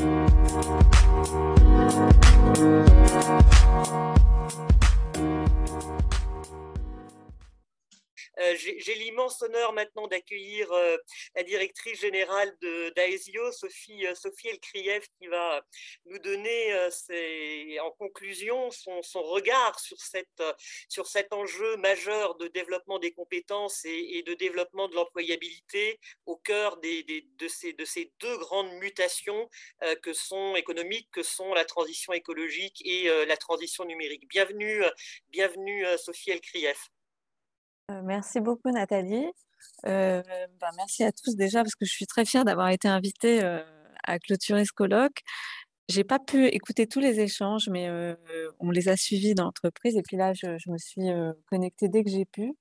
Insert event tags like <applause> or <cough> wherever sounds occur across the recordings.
Euh, j'ai l'immense honneur maintenant d'accueillir euh, la directrice générale d'AESIO, Sophie, euh, Sophie Elkriev, qui va nous donner en conclusion son, regard sur, cette, sur cet enjeu majeur de développement des compétences et, de développement de l'employabilité au cœur des, de, ces, de, ces, deux grandes mutations que sont économiques, que sont la transition écologique et la transition numérique. Bienvenue, bienvenue Sophie Elkriev. Euh, merci beaucoup Nathalie. Euh, bah, merci à tous déjà parce que je suis très fière d'avoir été invitée euh, à clôturer ce colloque. J'ai pas pu écouter tous les échanges, mais on les a suivis dans l'entreprise. Et puis là, je, me suis connectée dès que j'ai pu.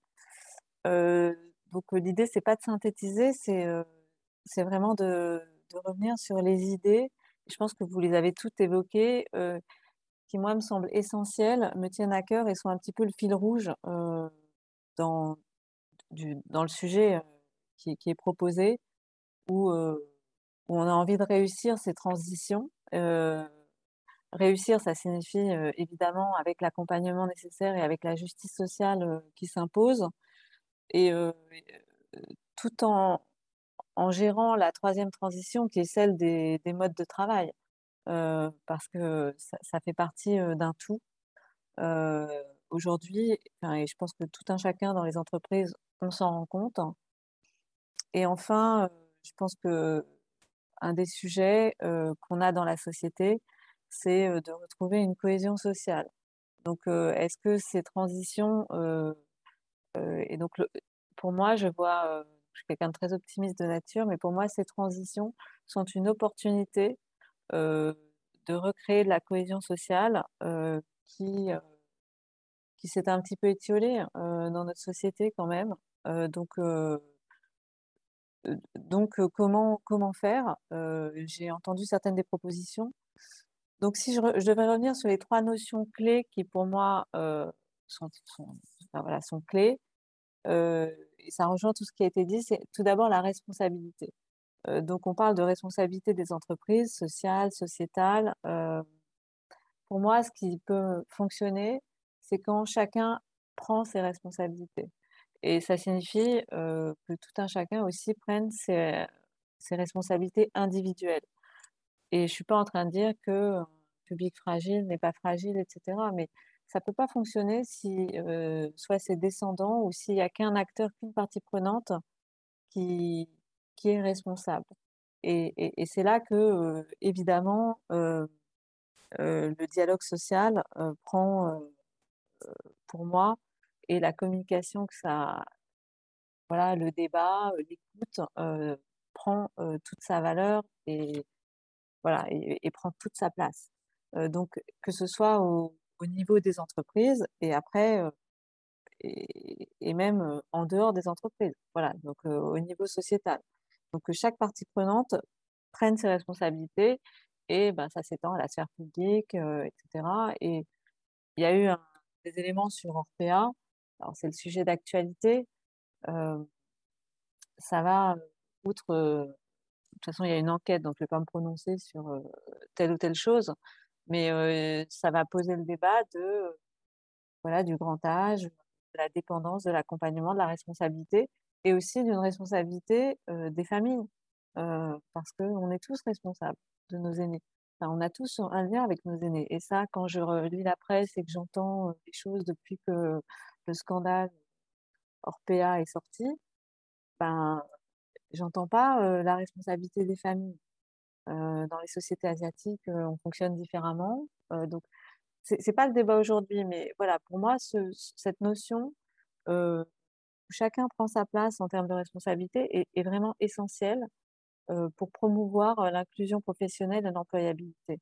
donc l'idée, c'est pas de synthétiser, c'est vraiment de, revenir sur les idées. Je pense que vous les avez toutes évoquées, qui moi me semblent essentielles, me tiennent à cœur et sont un petit peu le fil rouge dans, le sujet qui, qui, est proposé, où, où, on a envie de réussir ces transitions. réussir, ça signifie évidemment avec l'accompagnement nécessaire et avec la justice sociale qui s'impose, et tout en, gérant la troisième transition qui est celle des, des modes de travail, parce que ça fait partie d'un tout aujourd'hui, et je pense que tout un chacun dans les entreprises, on s'en rend compte. Et enfin, je pense que un des sujets qu'on a dans la société, c'est de retrouver une cohésion sociale. Donc, est-ce que ces transitions, et donc pour moi, je vois, je suis quelqu'un de très optimiste de nature, mais pour moi, ces transitions sont une opportunité de recréer de la cohésion sociale qui qui s'est un petit peu étiolé dans notre société quand même. donc, donc comment, comment faire? J'ai entendu certaines des propositions. Donc, si je, devais revenir sur les trois notions clés qui, pour moi, sont, clés, et ça rejoint tout ce qui a été dit, c'est tout d'abord la responsabilité. donc, on parle de responsabilité des entreprises, sociales, sociétales. pour moi, ce qui peut fonctionner, c'est quand chacun prend ses responsabilités. Et ça signifie que tout un chacun aussi prenne ses, responsabilités individuelles. Et je ne suis pas en train de dire que un public fragile n'est pas fragile, etc. Mais ça ne peut pas fonctionner si soit c'est descendant ou s'il n'y a qu'un acteur, qu'une partie prenante qui, qui est responsable. Et, c'est là que, évidemment, le dialogue social prend pour moi et la communication que ça, voilà, le débat, l'écoute prend toute sa valeur et voilà et, prend toute sa place. donc que ce soit au, niveau des entreprises et après et, et, même en dehors des entreprises. Voilà, donc au niveau sociétal. Donc que chaque partie prenante prenne ses responsabilités et ben, ça s'étend à la sphère publique, etc. Et il y a eu un, éléments sur Orpea. Alors, c'est le sujet d'actualité. ça va, outre. de toute façon, il y a une enquête, donc je ne vais pas me prononcer sur telle ou telle chose, mais ça va poser le débat de, voilà, du grand âge, de la dépendance, de l'accompagnement, de la responsabilité, et aussi d'une responsabilité des familles, parce qu'on est tous responsables de nos aînés on a tous un lien avec nos aînés. Et ça, quand je relis la presse et que j'entends des choses depuis que le scandale Orpea est sorti, ben, j'entends pas la responsabilité des familles. dans les sociétés asiatiques, on fonctionne différemment. donc, c'est pas le débat aujourd'hui, mais voilà, pour moi, cette notion où chacun prend sa place en termes de responsabilité est vraiment essentielle pour promouvoir l'inclusion professionnelle et l'employabilité.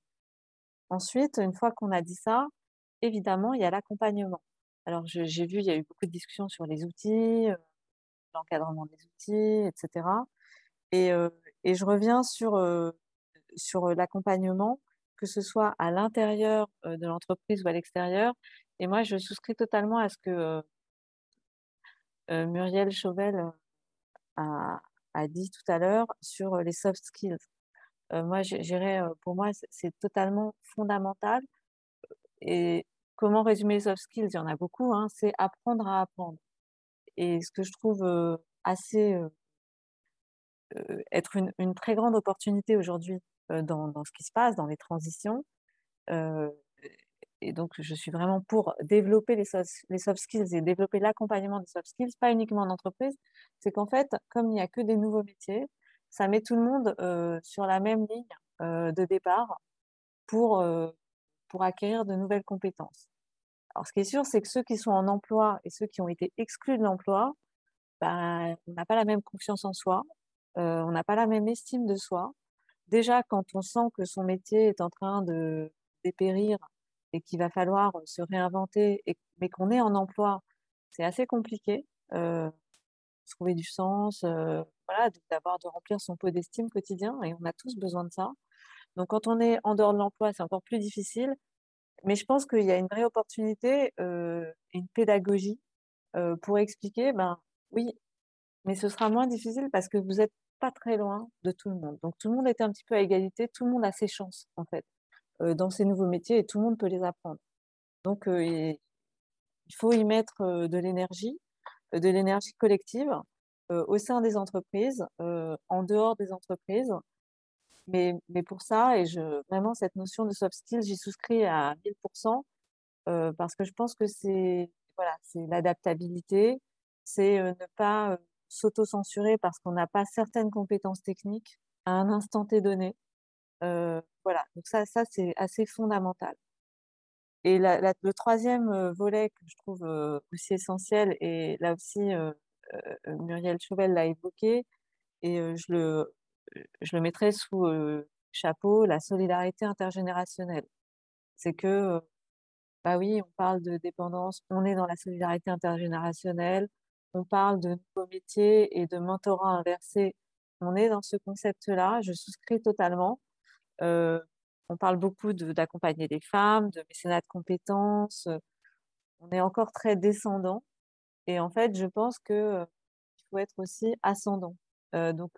Ensuite, une fois qu'on a dit ça, évidemment, il y a l'accompagnement. Alors, j'ai vu, il y a eu beaucoup de discussions sur les outils, l'encadrement des outils, etc. Et, et je reviens sur, sur l'accompagnement, que ce soit à l'intérieur de l'entreprise ou à l'extérieur. Et moi, je souscris totalement à ce que Muriel Chauvel a, a dit tout à l'heure sur les soft skills. moi, j'irais, pour moi, c'est totalement fondamental. Et comment résumer les soft skills? Il y en a beaucoup, hein, c'est apprendre à apprendre. Et ce que je trouve assez être une, très grande opportunité aujourd'hui dans, ce qui se passe, dans les transitions, et donc je suis vraiment pour développer les soft, skills et développer l'accompagnement des soft skills, pas uniquement en entreprise, c'est qu'en fait, comme il n'y a que des nouveaux métiers, ça met tout le monde sur la même ligne de départ pour, pour acquérir de nouvelles compétences. Alors ce qui est sûr, c'est que ceux qui sont en emploi et ceux qui ont été exclus de l'emploi, ben, on n'a pas la même confiance en soi, on n'a pas la même estime de soi. Déjà, quand on sent que son métier est en train de dépérir et qu'il va falloir se réinventer, et, mais qu'on est en emploi, c'est assez compliqué. Trouver du sens, voilà, d'avoir de remplir son pot d'estime quotidien, et on a tous besoin de ça. Donc quand on est en dehors de l'emploi, c'est encore plus difficile. Mais je pense qu'il y a une vraie opportunité, une pédagogie pour expliquer, ben oui, mais ce sera moins difficile parce que vous n'êtes pas très loin de tout le monde. Donc tout le monde est un petit peu à égalité, tout le monde a ses chances en fait. Euh, dans ces nouveaux métiers et tout le monde peut les apprendre. Donc, euh, il faut y mettre euh, de l'énergie, de l'énergie collective au sein des entreprises, en dehors des entreprises. Mais, mais pour ça, et je, vraiment, cette notion de soft skills, j'y souscris à 1000%, parce que je pense que c'est voilà, l'adaptabilité, c'est ne pas s'auto-censurer parce qu'on n'a pas certaines compétences techniques à un instant T donné. Voilà, donc ça, ça c'est assez fondamental. Et le troisième volet que je trouve aussi essentiel, et là aussi Muriel Chauvel l'a évoqué, et je, le, je le mettrai sous chapeau la solidarité intergénérationnelle. C'est que, bah oui, on parle de dépendance, on est dans la solidarité intergénérationnelle, on parle de nouveaux métiers et de mentorat inversé, on est dans ce concept-là, je souscris totalement. On parle beaucoup d'accompagner des femmes, de mécénat de compétences. On est encore très descendant. Et en fait, je pense qu'il faut être aussi ascendant. donc,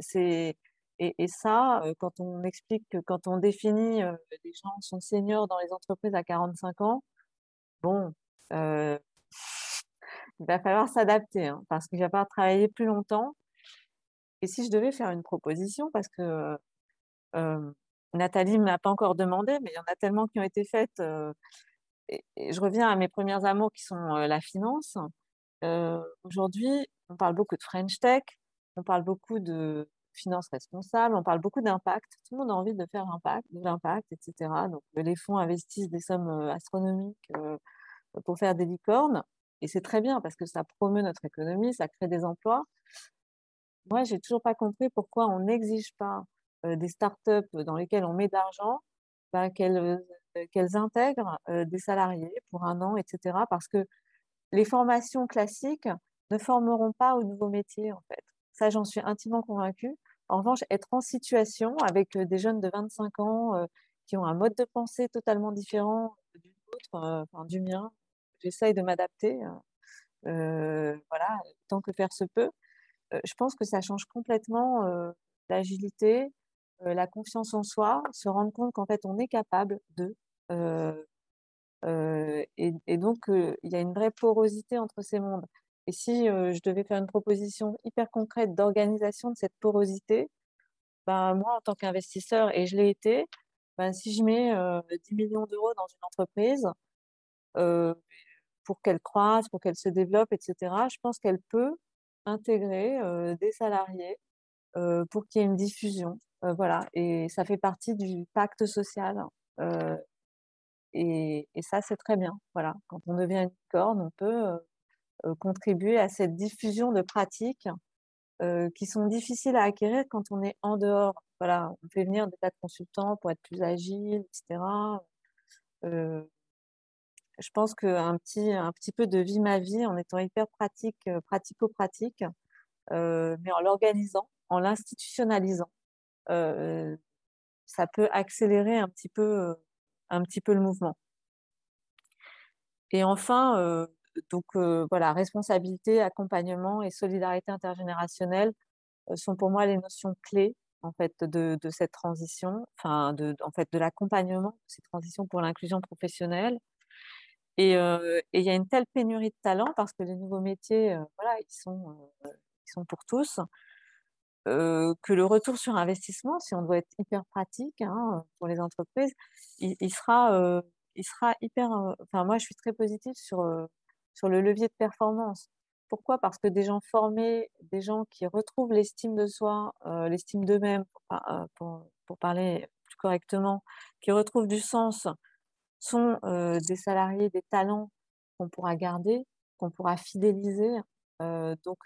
c'est. Et, ça, quand on explique que quand on définit les gens sont seniors dans les entreprises à 45 ans, bon, <laughs> il va falloir s'adapter hein, parce qu'il va falloir travailler plus longtemps. Et si je devais faire une proposition, parce que Nathalie ne m'a pas encore demandé, mais il y en a tellement qui ont été faites. et, je reviens à mes premières amours qui sont la finance. Aujourd'hui, on parle beaucoup de French Tech, on parle beaucoup de finance responsable, on parle beaucoup d'impact. Tout le monde a envie de faire impact, de l'impact, etc. Donc, les fonds investissent des sommes astronomiques pour faire des licornes. Et c'est très bien parce que ça promeut notre économie, ça crée des emplois. Moi, j'ai toujours pas compris pourquoi on n'exige pas euh, des startups dans lesquelles on met de l'argent, bah, euh, qu'elles intègrent euh, des salariés pour un an, etc. Parce que les formations classiques ne formeront pas au nouveau métier, en fait. Ça, j'en suis intimement convaincue. En revanche, être en situation avec des jeunes de 25 ans qui ont un mode de pensée totalement différent du nôtre, enfin, du mien, j'essaye de m'adapter, voilà, tant que faire se peut. je pense que ça change complètement l'agilité, la confiance en soi, se rendre compte qu'en fait on est capable de. et, donc il y a une vraie porosité entre ces mondes. Et si je devais faire une proposition hyper concrète d'organisation de cette porosité, ben, moi en tant qu'investisseur, et je l'ai été, ben, si je mets 10 millions d'euros dans une entreprise, pour qu'elle croisse, pour qu'elle se développe, etc., je pense qu'elle peut intégrer des salariés pour qu'il y ait une diffusion voilà, et ça fait partie du pacte social. et, ça, c'est très bien. Voilà, quand on devient une corne, on peut contribuer à cette diffusion de pratiques qui sont difficiles à acquérir quand on est en dehors. Voilà, on fait venir des tas de consultants pour être plus agile, etc. je pense qu'un petit, un petit peu de vie ma vie en étant hyper pratique, pratico-pratique, mais en l'organisant, en l'institutionnalisant, ça peut accélérer un petit peu, un petit peu le mouvement. Et enfin, donc voilà, responsabilité, accompagnement et solidarité intergénérationnelle. sont pour moi les notions clés en fait de, cette transition, enfin de, en fait de l'accompagnement de ces transitions pour l'inclusion professionnelle. Et, il y a une telle pénurie de talents parce que les nouveaux métiers, voilà, ils sont, ils sont pour tous. Que le retour sur investissement, si on doit être hyper pratique hein, pour les entreprises, il, sera, il sera hyper. Enfin, moi, je suis très positive sur, sur le levier de performance. Pourquoi? Parce que des gens formés, des gens qui retrouvent l'estime de soi, l'estime d'eux-mêmes, pour, pour, parler plus correctement, qui retrouvent du sens, sont des salariés, des talents qu'on pourra garder, qu'on pourra fidéliser. donc,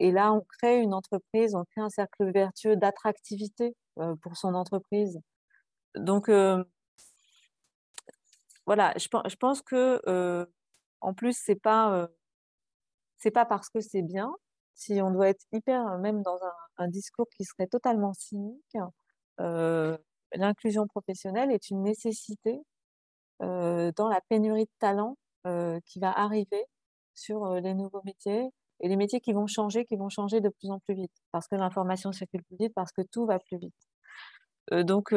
et là, on crée une entreprise, on crée un cercle vertueux d'attractivité pour son entreprise. Donc, voilà, je, pense que en plus, pas c'est pas parce que c'est bien. Si on doit être hyper, même dans un, discours qui serait totalement cynique, l'inclusion professionnelle est une nécessité dans la pénurie de talents qui va arriver sur les nouveaux métiers et les métiers qui vont changer, qui vont changer de plus en plus vite parce que l'information circule plus vite, parce que tout va plus vite. donc,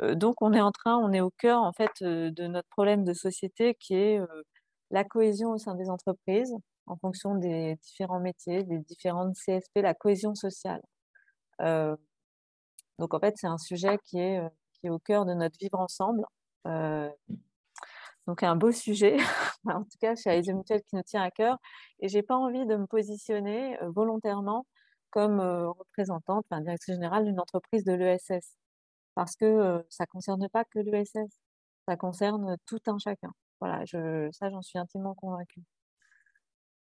donc on est en train, on est au cœur en fait de notre problème de société qui est la cohésion au sein des entreprises en fonction des différents métiers, des différentes CSP, la cohésion sociale. donc en fait c'est un sujet qui est, qui est au cœur de notre vivre ensemble. Donc un beau sujet, <laughs> en tout cas chez Aïe Mutuel qui nous tient à cœur. Et j'ai pas envie de me positionner volontairement comme représentante, enfin directrice générale d'une entreprise de l'ESS parce que ça ne concerne pas que l'ESS, ça concerne tout un chacun. Voilà, je, ça, j'en suis intimement convaincue.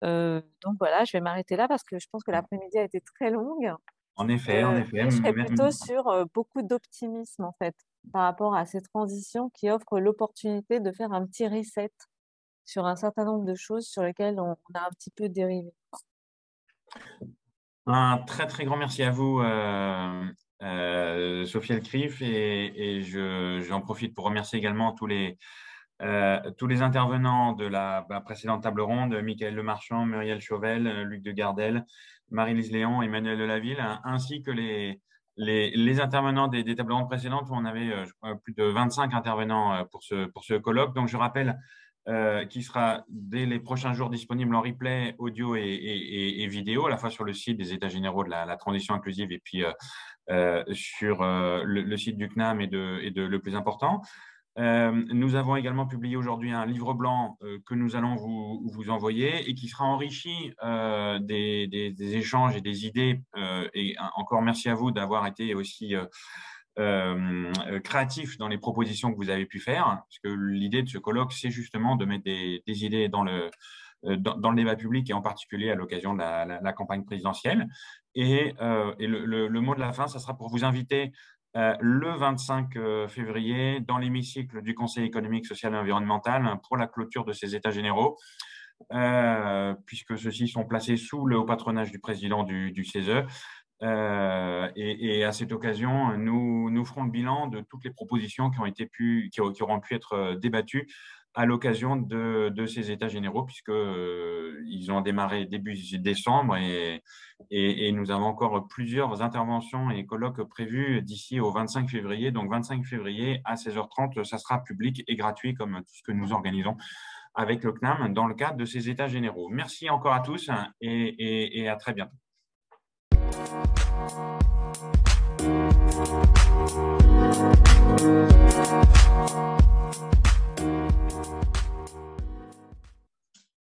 donc voilà, je vais m'arrêter là parce que je pense que l'après-midi a été très longue. En effet, en effet. je serais plutôt <laughs> sur beaucoup d'optimisme en fait par rapport à ces transitions qui offrent l'opportunité de faire un petit reset sur un certain nombre de choses sur lesquelles on, a un petit peu dérivé. Un très très grand merci à vous, euh, Sophie Elcriff, et, et j'en profite pour remercier également tous les, euh, tous les intervenants de la bah, précédente table ronde, Michael Lemarchand, Muriel Chauvel, Luc de Gardel, Marie-Lise Léon, Emmanuel Delaville, ainsi que les, les, intervenants des, des, tables rondes précédentes on avait euh, crois, plus de 25 intervenants pour ce, pour ce colloque. Donc, je rappelle euh, qui sera dès les prochains jours disponible en replay audio et, vidéo, à la fois sur le site des États généraux de la, transition inclusive et puis euh, euh, sur euh, le, site du CNAM et de le plus important. Euh, nous avons également publié aujourd'hui un livre blanc que nous allons vous, envoyer et qui sera enrichi des, des, échanges et des idées. et encore merci à vous d'avoir été aussi créatif dans les propositions que vous avez pu faire, parce que l'idée de ce colloque, c'est justement de mettre des, idées dans le, dans, le débat public et en particulier à l'occasion de la, campagne présidentielle. Et, euh, le, le, mot de la fin, ça sera pour vous inviter euh, le 25 euh, février dans l'hémicycle du Conseil économique, social et environnemental pour la clôture de ces États généraux, euh, puisque ceux-ci sont placés sous le haut patronage du président du, du CESE. Et, à cette occasion, nous, nous ferons le bilan de toutes les propositions qui ont été pu, qui auront pu être débattues à l'occasion de, de, ces États généraux, puisqu'ils euh, ont démarré début décembre et, et, et, nous avons encore plusieurs interventions et colloques prévus d'ici au 25 février. Donc 25 février à 16h30, ça sera public et gratuit comme tout ce que nous organisons avec le CNAM dans le cadre de ces États généraux. Merci encore à tous et, et à très bientôt.